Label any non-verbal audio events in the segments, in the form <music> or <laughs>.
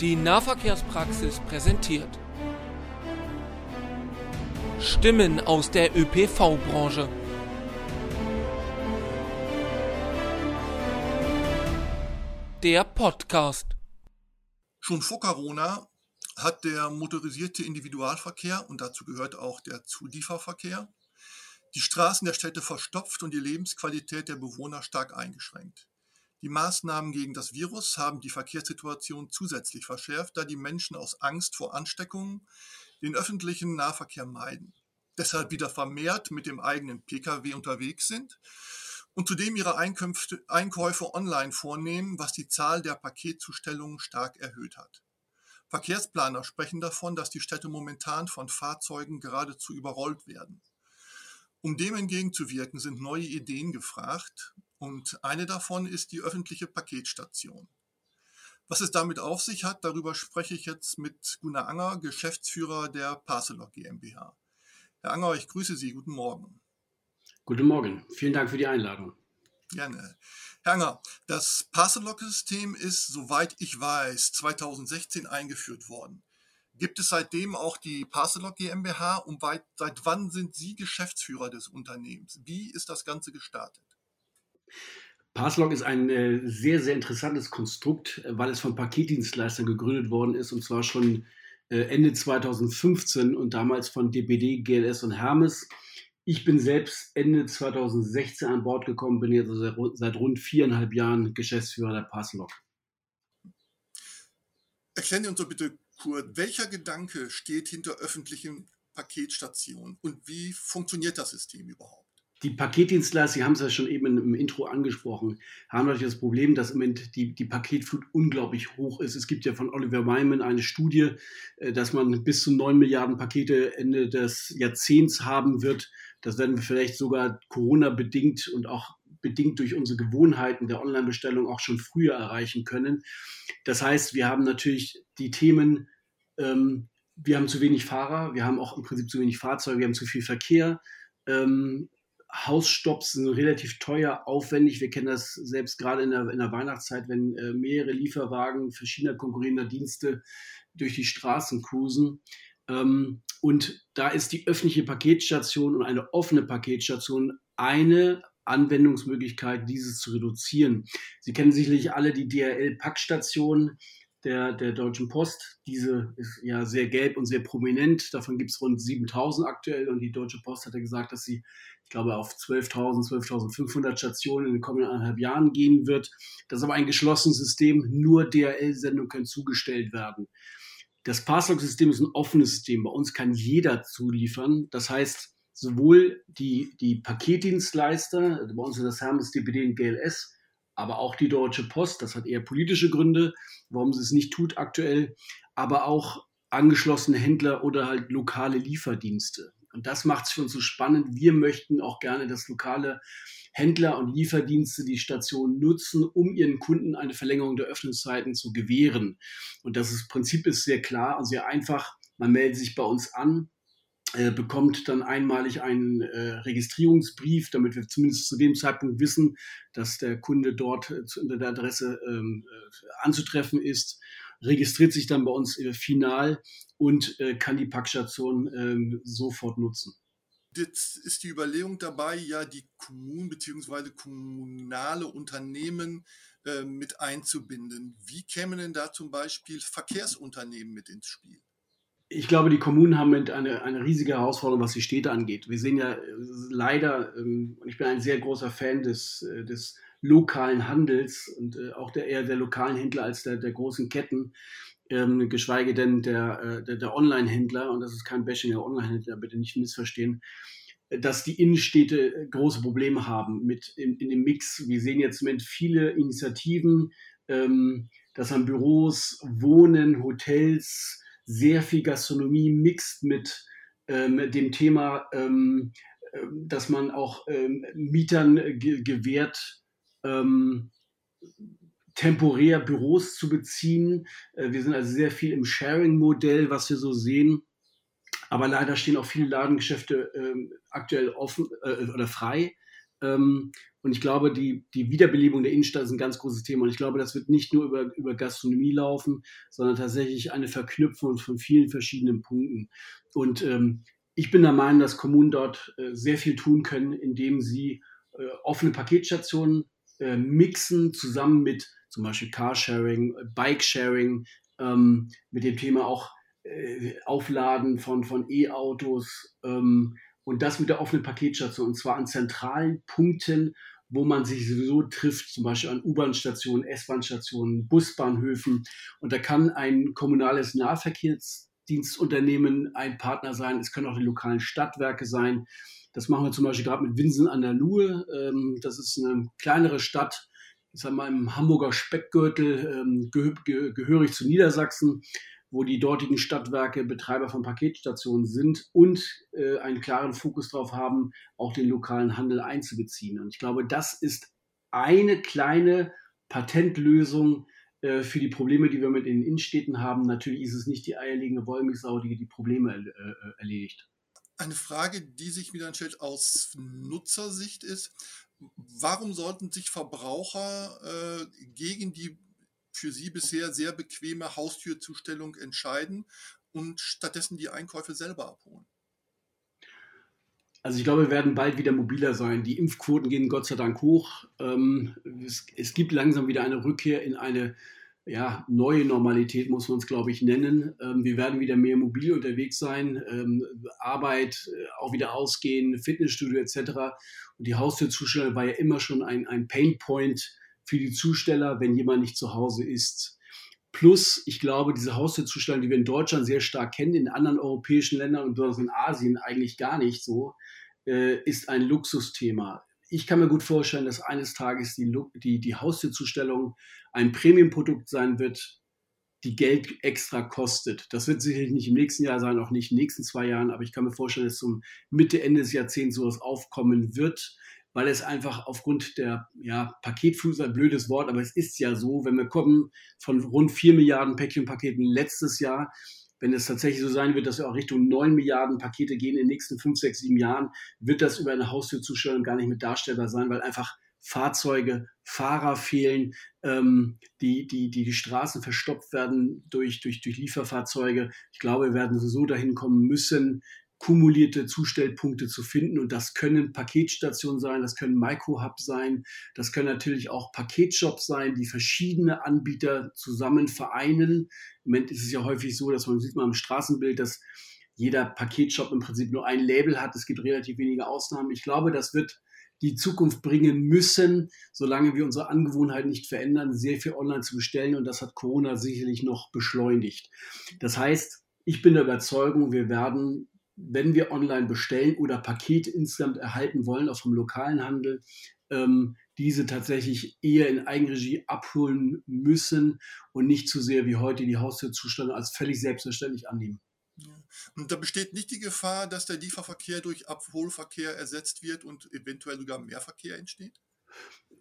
Die Nahverkehrspraxis präsentiert Stimmen aus der ÖPV-Branche. Der Podcast. Schon vor Corona hat der motorisierte Individualverkehr, und dazu gehört auch der Zulieferverkehr, die Straßen der Städte verstopft und die Lebensqualität der Bewohner stark eingeschränkt. Die Maßnahmen gegen das Virus haben die Verkehrssituation zusätzlich verschärft, da die Menschen aus Angst vor Ansteckungen den öffentlichen Nahverkehr meiden, deshalb wieder vermehrt mit dem eigenen Pkw unterwegs sind und zudem ihre Einkünfte, Einkäufe online vornehmen, was die Zahl der Paketzustellungen stark erhöht hat. Verkehrsplaner sprechen davon, dass die Städte momentan von Fahrzeugen geradezu überrollt werden. Um dem entgegenzuwirken, sind neue Ideen gefragt und eine davon ist die öffentliche Paketstation. Was es damit auf sich hat, darüber spreche ich jetzt mit Gunnar Anger, Geschäftsführer der Parcelog GmbH. Herr Anger, ich grüße Sie. Guten Morgen. Guten Morgen. Vielen Dank für die Einladung. Gerne. Herr Anger, das Parcelog-System ist, soweit ich weiß, 2016 eingeführt worden. Gibt es seitdem auch die Parcelog GmbH und seit wann sind Sie Geschäftsführer des Unternehmens? Wie ist das Ganze gestartet? Parcelog ist ein äh, sehr, sehr interessantes Konstrukt, äh, weil es von Paketdienstleistern gegründet worden ist und zwar schon äh, Ende 2015 und damals von DPD, GLS und Hermes. Ich bin selbst Ende 2016 an Bord gekommen, bin jetzt seit, rund viereinhalb Jahren Geschäftsführer der Parcelog. Erklären Sie uns doch bitte Kurt, welcher Gedanke steht hinter öffentlichen Paketstationen und wie funktioniert das System überhaupt? Die Paketdienstleister, Sie haben es ja schon eben im Intro angesprochen, haben natürlich das Problem, dass im Moment die, die Paketflut unglaublich hoch ist. Es gibt ja von Oliver Wyman eine Studie, äh, dass man bis zu 9 Milliarden Pakete Ende des Jahrzehnts haben wird. Das werden wir vielleicht sogar Corona-bedingt und auch bedingt durch unsere Gewohnheiten der Online-Bestellung auch schon früher erreichen können. Das heißt, wir haben natürlich die Themen, ähm, wir haben zu wenig Fahrer, wir haben auch im Prinzip zu wenig Fahrzeuge, wir haben zu viel Verkehr. Ähm, Hausstopps sind relativ teuer, aufwendig. Wir kennen das selbst gerade in der, in der Weihnachtszeit, wenn äh, mehrere Lieferwagen verschiedener konkurrierender Dienste durch die Straßen cruisen. Ähm, und da ist die öffentliche Paketstation und eine offene Paketstation eine Anwendungsmöglichkeit, dieses zu reduzieren. Sie kennen sicherlich alle die DRL-Packstation der, der Deutschen Post. Diese ist ja sehr gelb und sehr prominent. Davon gibt es rund 7000 aktuell und die Deutsche Post hat ja gesagt, dass sie, ich glaube, auf 12.000, 12.500 Stationen in den kommenden anderthalb Jahren gehen wird. Das ist aber ein geschlossenes System. Nur DRL-Sendungen können zugestellt werden. Das Passlog-System ist ein offenes System. Bei uns kann jeder zuliefern. Das heißt, sowohl die, die Paketdienstleister, bei uns ist das Hermes, DPD und GLS, aber auch die Deutsche Post, das hat eher politische Gründe, warum sie es nicht tut aktuell, aber auch angeschlossene Händler oder halt lokale Lieferdienste. Und das macht es für uns so spannend. Wir möchten auch gerne, dass lokale Händler und Lieferdienste die Station nutzen, um ihren Kunden eine Verlängerung der Öffnungszeiten zu gewähren. Und das ist, Prinzip ist sehr klar und sehr einfach. Man meldet sich bei uns an, bekommt dann einmalig einen äh, Registrierungsbrief, damit wir zumindest zu dem Zeitpunkt wissen, dass der Kunde dort äh, unter der Adresse ähm, äh, anzutreffen ist, registriert sich dann bei uns äh, final und äh, kann die Packstation ähm, sofort nutzen. Jetzt ist die Überlegung dabei, ja die Kommunen bzw. kommunale Unternehmen mit einzubinden. Wie kämen denn da zum Beispiel Verkehrsunternehmen mit ins Spiel? Ich glaube, die Kommunen haben eine, eine riesige Herausforderung, was die Städte angeht. Wir sehen ja äh, leider, ähm, und ich bin ein sehr großer Fan des, äh, des lokalen Handels und äh, auch der, eher der lokalen Händler als der, der großen Ketten, ähm, geschweige denn der, der, der Online-Händler, und das ist kein Bashing der Online-Händler, bitte nicht missverstehen, dass die Innenstädte große Probleme haben mit in, in dem Mix. Wir sehen jetzt im Moment viele Initiativen, ähm, dass an Büros, Wohnen, Hotels, sehr viel Gastronomie mixt mit ähm, dem Thema, ähm, ähm, dass man auch ähm, Mietern ge gewährt, ähm, temporär Büros zu beziehen. Äh, wir sind also sehr viel im Sharing-Modell, was wir so sehen. Aber leider stehen auch viele Ladengeschäfte ähm, aktuell offen äh, oder frei. Ähm, und ich glaube, die, die Wiederbelebung der Innenstadt ist ein ganz großes Thema. Und ich glaube, das wird nicht nur über, über Gastronomie laufen, sondern tatsächlich eine Verknüpfung von vielen verschiedenen Punkten. Und ähm, ich bin der Meinung, dass Kommunen dort äh, sehr viel tun können, indem sie äh, offene Paketstationen äh, mixen, zusammen mit zum Beispiel Carsharing, Bikesharing, ähm, mit dem Thema auch äh, Aufladen von, von E-Autos ähm, und das mit der offenen Paketstation und zwar an zentralen Punkten, wo man sich sowieso trifft, zum Beispiel an U-Bahn-Stationen, S-Bahn-Stationen, Busbahnhöfen. Und da kann ein kommunales Nahverkehrsdienstunternehmen ein Partner sein. Es können auch die lokalen Stadtwerke sein. Das machen wir zum Beispiel gerade mit Winsen an der Luhe. Ähm, das ist eine kleinere Stadt, ich sag mal im Hamburger Speckgürtel, ähm, gehörig zu Niedersachsen wo die dortigen Stadtwerke Betreiber von Paketstationen sind und äh, einen klaren Fokus darauf haben, auch den lokalen Handel einzubeziehen. Und ich glaube, das ist eine kleine Patentlösung äh, für die Probleme, die wir mit den Innenstädten haben. Natürlich ist es nicht die eierlegende Wollmilchsau, die die Probleme äh, äh, erledigt. Eine Frage, die sich mir dann stellt aus Nutzersicht ist, warum sollten sich Verbraucher äh, gegen die für sie bisher sehr bequeme Haustürzustellung entscheiden und stattdessen die Einkäufe selber abholen? Also ich glaube, wir werden bald wieder mobiler sein. Die Impfquoten gehen Gott sei Dank hoch. Ähm, es, gibt langsam wieder eine Rückkehr in eine ja, neue Normalität, muss man es, glaube ich, nennen. Ähm, wir werden wieder mehr mobil unterwegs sein, ähm, Arbeit äh, auch wieder ausgehen, Fitnessstudio etc. Und die Haustürzustellung war ja immer schon ein, ein Painpoint für die Zusteller, wenn jemand nicht zu Hause ist. Plus, ich glaube, diese Haustürzustände, die wir in Deutschland sehr stark kennen, in anderen europäischen Ländern und besonders in Asien eigentlich gar nicht so, äh, ist ein Luxusthema. Ich kann mir gut vorstellen, dass eines Tages die, die, die Haustürzustellung ein Premiumprodukt sein wird, die Geld extra kostet. Das wird sicherlich nicht im nächsten Jahr sein, auch nicht in den nächsten zwei Jahren, aber ich kann mir vorstellen, dass zum Mitte, Ende des Jahrzehnts sowas aufkommen wird weil es einfach aufgrund der ja, Paketfuß, ein blödes Wort, aber es ist ja so, wenn wir kommen von rund 4 Milliarden Päckchenpaketen letztes Jahr, wenn es tatsächlich so sein wird, dass wir auch Richtung 9 Milliarden Pakete gehen in den nächsten 5, 6, 7 Jahren, wird das über eine Haustürzustellung gar nicht mehr darstellbar sein, weil einfach Fahrzeuge, Fahrer fehlen, ähm, die, die, die, die Straßen verstopft werden durch, durch, durch Lieferfahrzeuge. Ich glaube, wir werden so dahin kommen müssen, kumulierte Zustellpunkte zu finden. Und das können Paketstationen sein, das können Microhubs sein, das können natürlich auch Paketshops sein, die verschiedene Anbieter zusammen vereinen. Im Moment ist es ja häufig so, dass man sieht mal im Straßenbild, dass jeder Paketshop im Prinzip nur ein Label hat. Es gibt relativ wenige Ausnahmen. Ich glaube, das wird die Zukunft bringen müssen, solange wir unsere Angewohnheiten nicht verändern, sehr viel online zu bestellen. Und das hat Corona sicherlich noch beschleunigt. Das heißt, ich bin der Überzeugung, wir werden wenn wir online bestellen oder Pakete insgesamt erhalten wollen, auch vom lokalen Handel, ähm, diese tatsächlich eher in Eigenregie abholen müssen und nicht zu sehr wie heute die Haustürzustände als völlig selbstverständlich annehmen. Ja. Und da besteht nicht die Gefahr, dass der Lieferverkehr durch Abholverkehr ersetzt wird und eventuell sogar mehr Verkehr entsteht?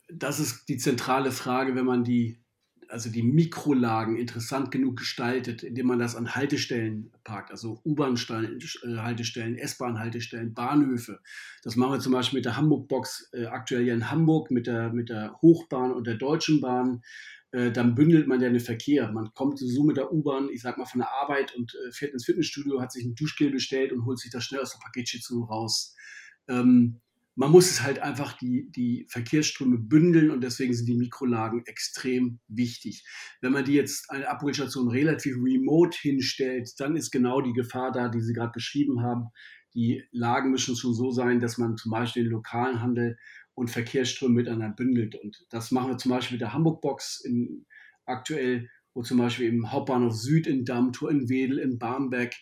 Das ist die zentrale Frage, wenn man die also die Mikrolagen interessant genug gestaltet, indem man das an Haltestellen parkt, also U-Bahn-Haltestellen, S-Bahn-Haltestellen, Bahnhöfe. Das machen wir zum Beispiel mit der Hamburg-Box äh, aktuell hier in Hamburg, mit der, mit der Hochbahn und der Deutschen Bahn. Äh, dann bündelt man ja den Verkehr. Man kommt so mit der U-Bahn, ich sag mal, von der Arbeit und äh, fährt ins Fitnessstudio, hat sich ein Duschgel bestellt und holt sich das schnell aus der Paketschütze raus. Ähm, man muss es halt einfach die, die Verkehrsströme bündeln und deswegen sind die Mikrolagen extrem wichtig. Wenn man die jetzt eine Abholstation relativ remote hinstellt, dann ist genau die Gefahr da, die Sie gerade beschrieben haben. Die Lagen müssen schon so sein, dass man zum Beispiel den lokalen Handel und Verkehrsströme miteinander bündelt. Und das machen wir zum Beispiel mit der Hamburg-Box aktuell, wo zum Beispiel im Hauptbahnhof Süd in Dammtor, in Wedel, in Barmbek,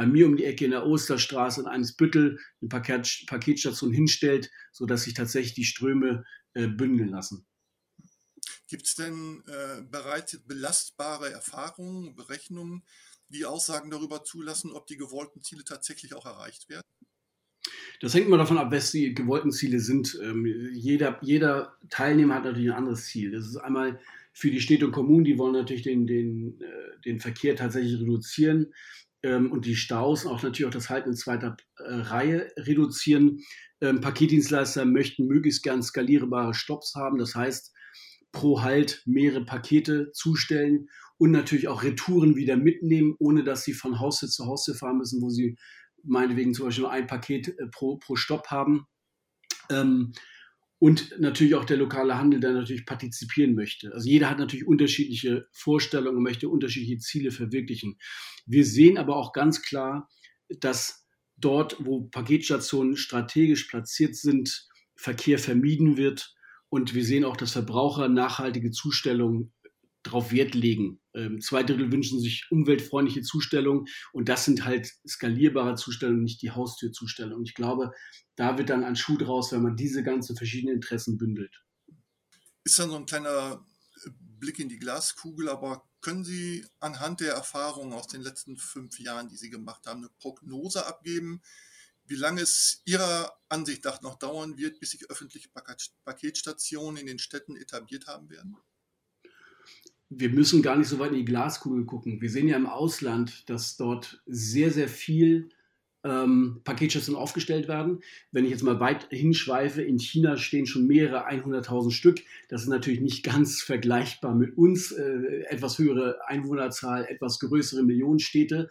bei mir um die Ecke in der Osterstraße in Einsbüttel eine Paket, Paketstation hinstellt, sodass sich tatsächlich die Ströme äh, bündeln lassen. Gibt es denn äh, bereits belastbare Erfahrungen, Berechnungen, die Aussagen darüber zulassen, ob die gewollten Ziele tatsächlich auch erreicht werden? Das hängt immer davon ab, was die gewollten Ziele sind. Ähm, jeder, jeder Teilnehmer hat natürlich ein anderes Ziel. Das ist einmal für die Städte und Kommunen, die wollen natürlich den, den, äh, den Verkehr tatsächlich reduzieren ähm, und die Staus und auch natürlich auch das Halten in zweiter äh, Reihe reduzieren. Ähm, Paketdienstleister möchten möglichst gern skalierbare Stops haben. Das heißt, pro Halt mehrere Pakete zustellen und natürlich auch Retouren wieder mitnehmen, ohne dass sie von Haustür zu Haustür fahren müssen, wo sie meinetwegen zum Beispiel nur ein Paket äh, pro, pro Stopp haben. Ähm, und natürlich auch der lokale Handel, der natürlich partizipieren möchte. Also jeder hat natürlich unterschiedliche Vorstellungen möchte unterschiedliche Ziele verwirklichen. Wir sehen aber auch ganz klar, dass dort, wo Paketstationen strategisch platziert sind, Verkehr vermieden wird. Und wir sehen auch, dass Verbraucher nachhaltige Zustellungen darauf Wert legen. Ähm, zwei Drittel wünschen sich umweltfreundliche Zustellungen und das sind halt skalierbare Zustellungen, nicht die Haustürzustellungen. Ich glaube, da wird dann ein Schuh draus, wenn man diese ganzen verschiedenen Interessen bündelt. Ist dann so ein kleiner Blick in die Glaskugel, aber können Sie anhand der Erfahrungen aus den letzten fünf Jahren, die Sie gemacht haben, eine Prognose abgeben, wie lange es Ihrer Ansicht nach noch dauern wird, bis sich öffentliche Paketstationen in den Städten etabliert haben werden? Wir müssen gar nicht so weit in die Glaskugel gucken. Wir sehen ja im Ausland, dass dort sehr, sehr viel ähm, Paketstationen aufgestellt werden. Wenn ich jetzt mal weit hinschweife, in China stehen schon mehrere 100.000 Stück. Das ist natürlich nicht <laughs> ganz vergleichbar mit uns. Äh, etwas höhere Einwohnerzahl, etwas größere Millionenstädte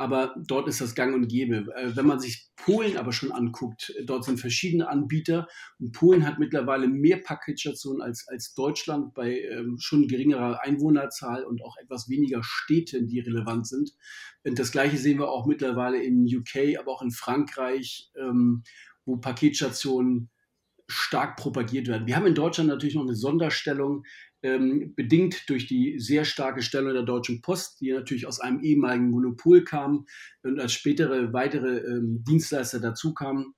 aber dort ist das gang und gäbe. Äh, wenn man sich Polen aber schon anguckt, dort sind verschiedene Anbieter und Polen hat mittlerweile mehr Paketstationen als, als Deutschland bei ähm, schon geringerer Einwohnerzahl und auch etwas weniger Städten, die relevant sind. Und das gleiche sehen wir auch mittlerweile in UK, aber auch in Frankreich, ähm, wo Paketstationen stark propagiert werden. Wir haben in Deutschland natürlich noch eine Sonderstellung, ähm, bedingt durch die sehr starke Stellung der Deutschen Post, die natürlich aus einem ehemaligen Monopol kam und als spätere weitere ähm, Dienstleister dazu kamen.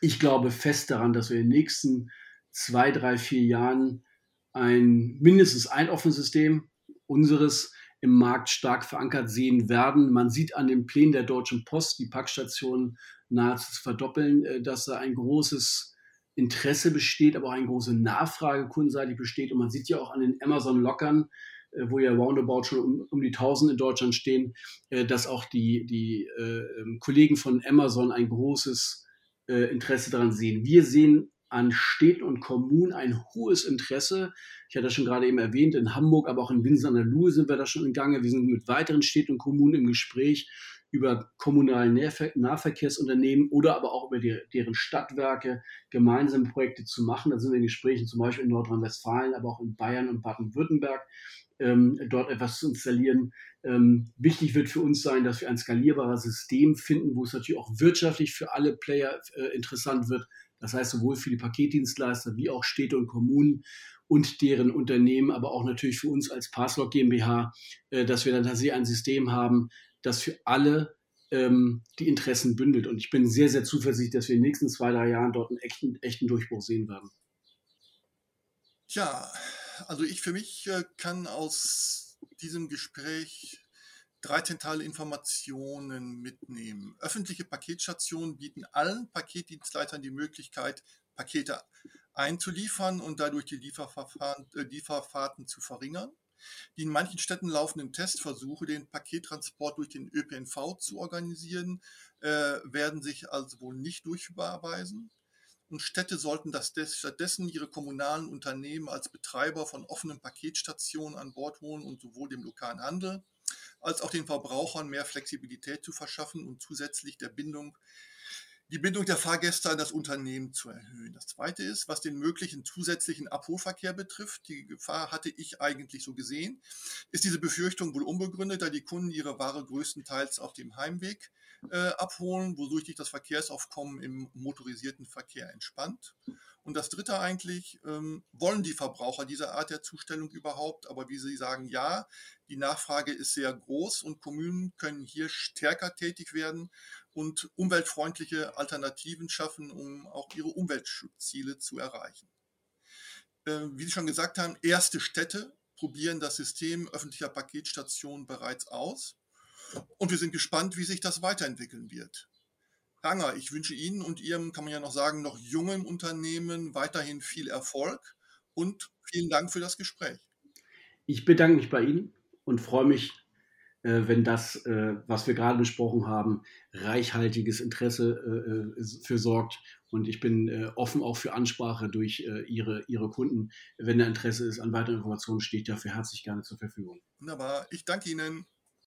Ich glaube fest daran, dass wir in den nächsten zwei, drei, vier Jahren ein mindestens ein offenes System unseres im Markt stark verankert sehen werden. Man sieht an den Plänen der Deutschen Post, die Packstationen nahezu zu verdoppeln, äh, dass da ein großes Interesse besteht, aber auch eine große Nachfrage kundenseitig besteht. Und man sieht ja auch an den Amazon-Lockern, äh, wo ja roundabout schon um, um, die 1000 in Deutschland stehen, äh, dass auch die, die äh, ähm, Kollegen von Amazon ein großes Interesse daran sehen. Wir sehen an Städten und Kommunen ein hohes Interesse. Ich hatte das schon gerade eben erwähnt, in Hamburg, aber auch in Winsen an der Luhe sind wir da schon in Gange. Wir sind mit weiteren Städten und Kommunen im Gespräch über kommunale Nahverkehrsunternehmen oder aber auch über die, deren Stadtwerke gemeinsame Projekte zu machen. Da sind wir in Gesprächen zum Beispiel in Nordrhein-Westfalen, aber auch in Bayern und Baden-Württemberg, ähm, dort etwas zu installieren. Ähm, wichtig wird für uns sein, dass wir ein skalierbares System finden, wo es natürlich auch wirtschaftlich für alle Player äh, interessant wird. Das heißt, sowohl für die Paketdienstleister wie auch Städte und Kommunen und deren Unternehmen, aber auch natürlich für uns als Passlog GmbH, äh, dass wir dann tatsächlich ein System haben, das für alle ähm, die Interessen bündelt. Und ich bin sehr, sehr zuversichtlich, dass wir in den nächsten zwei, drei Jahren dort einen echten, echten Durchbruch sehen werden. Tja, also ich für mich äh, kann aus diesem Gespräch drei zentrale Informationen mitnehmen. Öffentliche Paketstationen bieten allen Paketdienstleitern die Möglichkeit, Pakete einzuliefern und dadurch die Lieferverfahren, äh, Lieferfahrten zu verringern. Die in manchen Städten laufenden Testversuche, den Pakettransport durch den ÖPNV zu organisieren, äh, werden sich also wohl nicht durchführbar erweisen. Und Städte sollten das stattdessen ihre kommunalen Unternehmen als Betreiber von offenen Paketstationen an Bord holen und sowohl dem lokalen Handel als auch den Verbrauchern mehr Flexibilität zu verschaffen und zusätzlich der Bindung die Bindung der Fahrgäste an das Unternehmen zu erhöhen. Das Zweite ist, was den möglichen zusätzlichen Abholverkehr betrifft, die Gefahr hatte ich eigentlich so gesehen, ist diese Befürchtung wohl unbegründet, da die Kunden ihre Ware größtenteils auf dem Heimweg äh, abholen, wodurch sich das Verkehrsaufkommen im motorisierten Verkehr entspannt. Und das Dritte eigentlich, ähm, wollen die Verbraucher diese Art der Zustellung überhaupt? Aber wie Sie sagen, ja, die Nachfrage ist sehr groß und Kommunen können hier stärker tätig werden und umweltfreundliche Alternativen schaffen, um auch ihre Umweltschutzziele zu erreichen. Äh, wie Sie schon gesagt haben, erste Städte probieren das System öffentlicher Paketstationen bereits aus. Und wir sind gespannt, wie sich das weiterentwickeln wird. Ranger, ich wünsche Ihnen und Ihrem, kann man ja noch sagen, noch jungen Unternehmen weiterhin viel Erfolg und vielen Dank für das Gespräch. Ich bedanke mich bei Ihnen und freue mich wenn das, äh, was wir gerade besprochen haben, reichhaltiges Interesse äh, für sorgt. Und ich bin offen auch für Ansprache durch Ihre, Ihre Kunden. Wenn da Interesse ist an weiteren Informationen, stehe ich dafür herzlich gerne zur Verfügung. Wunderbar. Ich danke Ihnen.